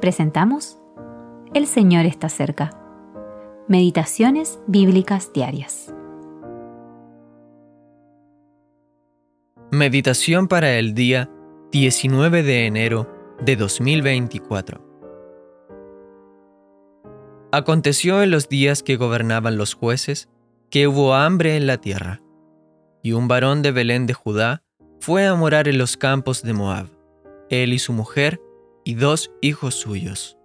presentamos El Señor está cerca. Meditaciones bíblicas diarias. Meditación para el día 19 de enero de 2024. Aconteció en los días que gobernaban los jueces que hubo hambre en la tierra, y un varón de Belén de Judá fue a morar en los campos de Moab, él y su mujer y dos hijos suyos.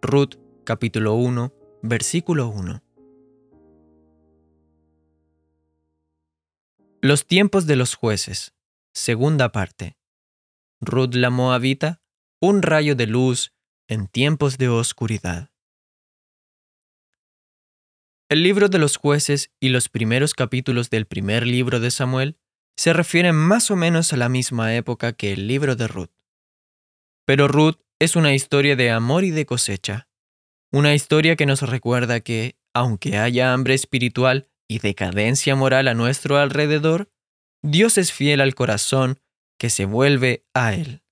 Ruth capítulo 1, versículo 1. Los tiempos de los jueces, segunda parte. Ruth la Moabita, un rayo de luz en tiempos de oscuridad. El libro de los jueces y los primeros capítulos del primer libro de Samuel se refieren más o menos a la misma época que el libro de Ruth. Pero Ruth es una historia de amor y de cosecha, una historia que nos recuerda que, aunque haya hambre espiritual y decadencia moral a nuestro alrededor, Dios es fiel al corazón que se vuelve a Él.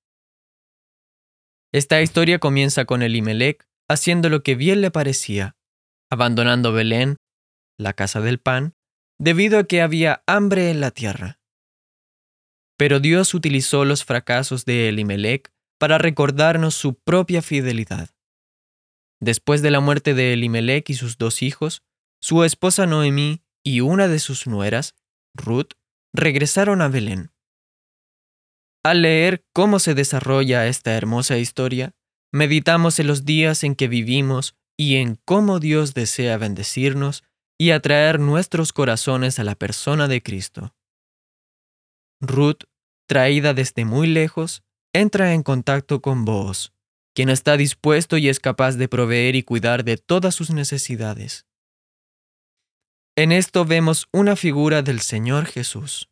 Esta historia comienza con Elimelech haciendo lo que bien le parecía, abandonando Belén, la casa del pan, debido a que había hambre en la tierra. Pero Dios utilizó los fracasos de Elimelech para recordarnos su propia fidelidad. Después de la muerte de Elimelech y sus dos hijos, su esposa Noemí y una de sus nueras, Ruth, regresaron a Belén. Al leer cómo se desarrolla esta hermosa historia, meditamos en los días en que vivimos y en cómo Dios desea bendecirnos y atraer nuestros corazones a la persona de Cristo. Ruth, traída desde muy lejos, entra en contacto con vos, quien está dispuesto y es capaz de proveer y cuidar de todas sus necesidades. En esto vemos una figura del Señor Jesús.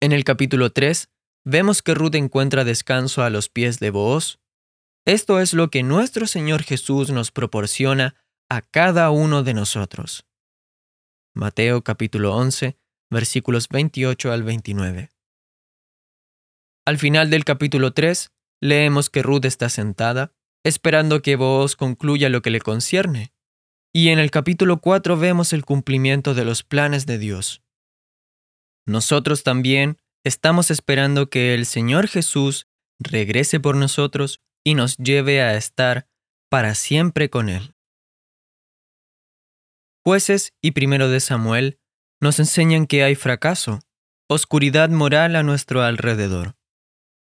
En el capítulo 3, vemos que Ruth encuentra descanso a los pies de Booz. Esto es lo que nuestro Señor Jesús nos proporciona a cada uno de nosotros. Mateo capítulo 11, versículos 28 al 29. Al final del capítulo 3, leemos que Ruth está sentada, esperando que Booz concluya lo que le concierne. Y en el capítulo 4 vemos el cumplimiento de los planes de Dios. Nosotros también estamos esperando que el Señor Jesús regrese por nosotros y nos lleve a estar para siempre con Él. Jueces y primero de Samuel nos enseñan que hay fracaso, oscuridad moral a nuestro alrededor.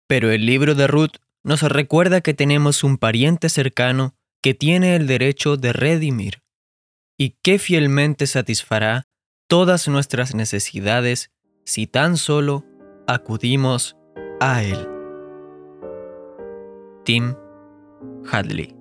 Pero el libro de Ruth nos recuerda que tenemos un pariente cercano que tiene el derecho de redimir y que fielmente satisfará todas nuestras necesidades si tan solo acudimos a Él. Tim Hadley